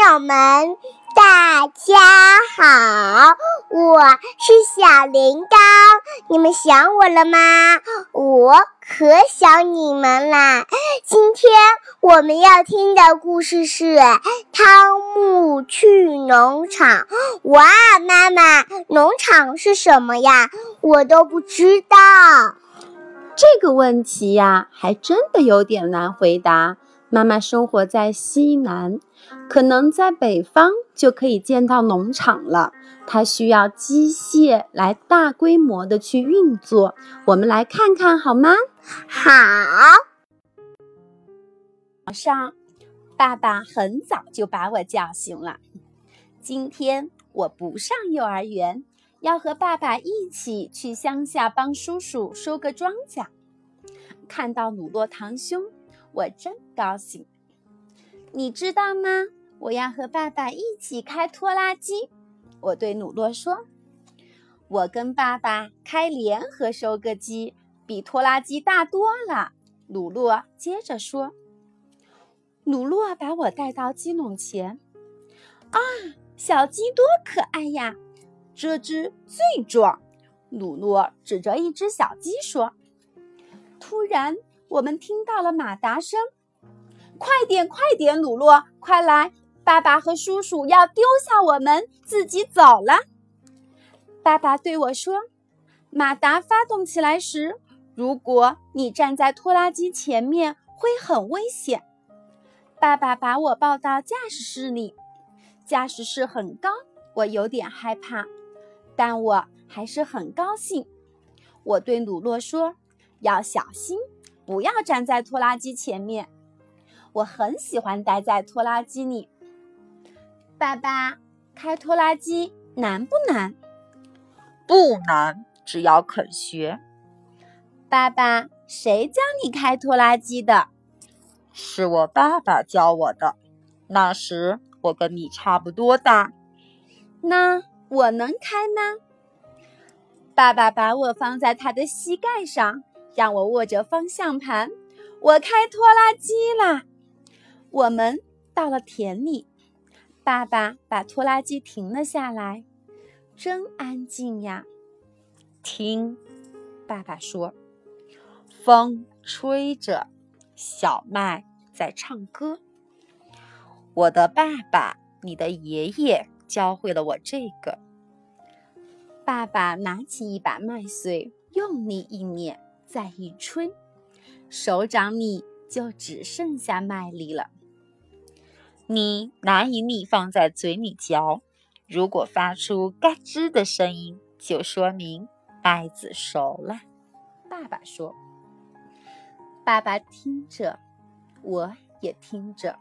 友们，大家好，我是小铃铛，你们想我了吗？我可想你们啦！今天我们要听的故事是《汤姆去农场》。哇，妈妈，农场是什么呀？我都不知道。这个问题呀，还真的有点难回答。妈妈生活在西南，可能在北方就可以见到农场了。它需要机械来大规模的去运作。我们来看看好吗？好。早上，爸爸很早就把我叫醒了。今天我不上幼儿园，要和爸爸一起去乡下帮叔叔收个庄稼。看到鲁洛堂兄。我真高兴，你知道吗？我要和爸爸一起开拖拉机。我对努洛说：“我跟爸爸开联合收割机，比拖拉机大多了。”鲁洛接着说：“鲁洛把我带到鸡笼前，啊，小鸡多可爱呀！这只最壮。”鲁洛指着一只小鸡说：“突然。”我们听到了马达声，快点，快点，鲁洛，快来！爸爸和叔叔要丢下我们，自己走了。爸爸对我说：“马达发动起来时，如果你站在拖拉机前面，会很危险。”爸爸把我抱到驾驶室里，驾驶室很高，我有点害怕，但我还是很高兴。我对鲁洛说：“要小心。”不要站在拖拉机前面，我很喜欢待在拖拉机里。爸爸，开拖拉机难不难？不难，只要肯学。爸爸，谁教你开拖拉机的？是我爸爸教我的。那时我跟你差不多大。那我能开吗？爸爸把我放在他的膝盖上。让我握着方向盘，我开拖拉机啦。我们到了田里，爸爸把拖拉机停了下来，真安静呀。听，爸爸说，风吹着，小麦在唱歌。我的爸爸，你的爷爷教会了我这个。爸爸拿起一把麦穗，用力一碾。再一吹，手掌里就只剩下麦粒了。你拿一粒放在嘴里嚼，如果发出嘎吱的声音，就说明麦子熟了。爸爸说：“爸爸听着，我也听着，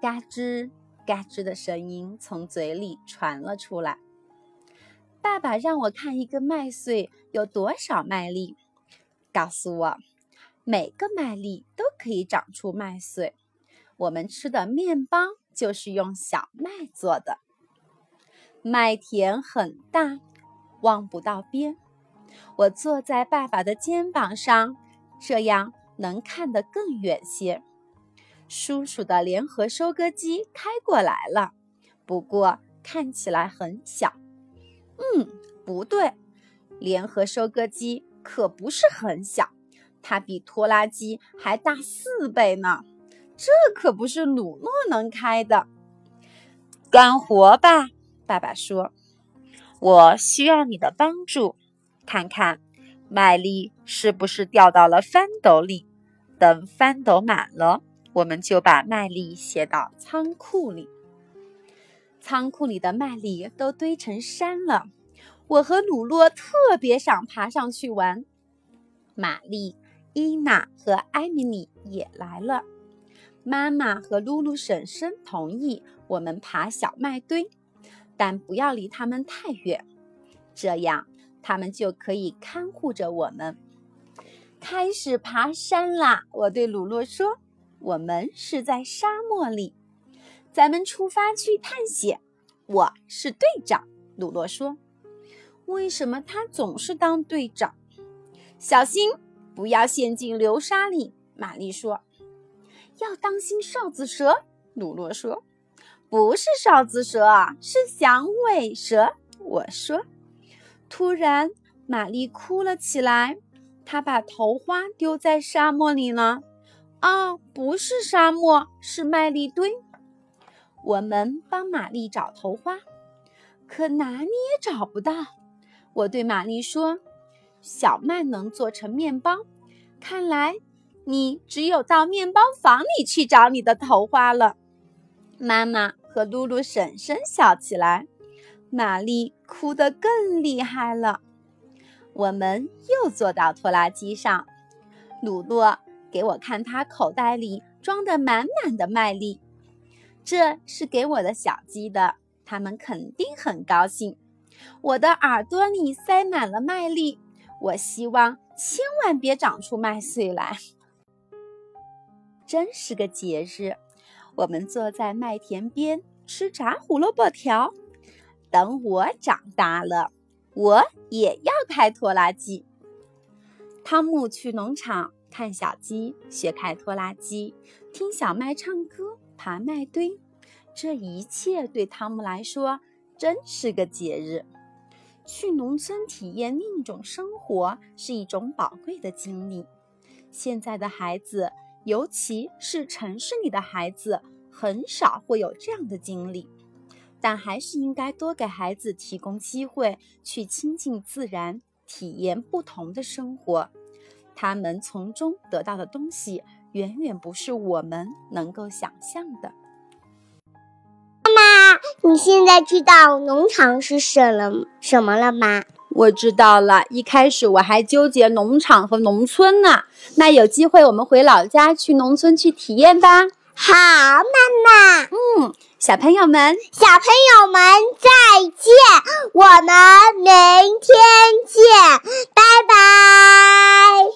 嘎吱嘎吱的声音从嘴里传了出来。爸爸让我看一个麦穗有多少麦粒。”告诉我，每个麦粒都可以长出麦穗。我们吃的面包就是用小麦做的。麦田很大，望不到边。我坐在爸爸的肩膀上，这样能看得更远些。叔叔的联合收割机开过来了，不过看起来很小。嗯，不对，联合收割机。可不是很小，它比拖拉机还大四倍呢。这可不是鲁诺能开的。干活吧，爸爸说。我需要你的帮助。看看麦粒是不是掉到了翻斗里？等翻斗满了，我们就把麦粒卸到仓库里。仓库里的麦粒都堆成山了。我和鲁洛特别想爬上去玩。玛丽、伊娜和艾米丽也来了。妈妈和露露婶婶同意我们爬小麦堆，但不要离他们太远，这样他们就可以看护着我们。开始爬山啦！我对鲁洛说：“我们是在沙漠里，咱们出发去探险。”我是队长，鲁洛说。为什么他总是当队长？小心，不要陷进流沙里。玛丽说：“要当心哨子蛇。”鲁洛说：“不是哨子蛇，是响尾蛇。我说。突然，玛丽哭了起来。她把头花丢在沙漠里了。哦，不是沙漠，是麦粒堆。我们帮玛丽找头花，可哪里也找不到。我对玛丽说：“小麦能做成面包，看来你只有到面包房里去找你的头花了。”妈妈和露露婶婶笑起来。玛丽哭得更厉害了。我们又坐到拖拉机上，鲁洛给我看他口袋里装的满满的麦粒，这是给我的小鸡的，它们肯定很高兴。我的耳朵里塞满了麦粒，我希望千万别长出麦穗来。真是个节日，我们坐在麦田边吃炸胡萝卜条。等我长大了，我也要开拖拉机。汤姆去农场看小鸡，学开拖拉机，听小麦唱歌，爬麦堆。这一切对汤姆来说真是个节日。去农村体验另一种生活是一种宝贵的经历。现在的孩子，尤其是城市里的孩子，很少会有这样的经历。但还是应该多给孩子提供机会，去亲近自然，体验不同的生活。他们从中得到的东西，远远不是我们能够想象的。你现在知道农场是什了什么了吗？我知道了一开始我还纠结农场和农村呢。那有机会我们回老家去农村去体验吧。好妈妈。嗯小朋友们。小朋友们再见我们明天见拜拜。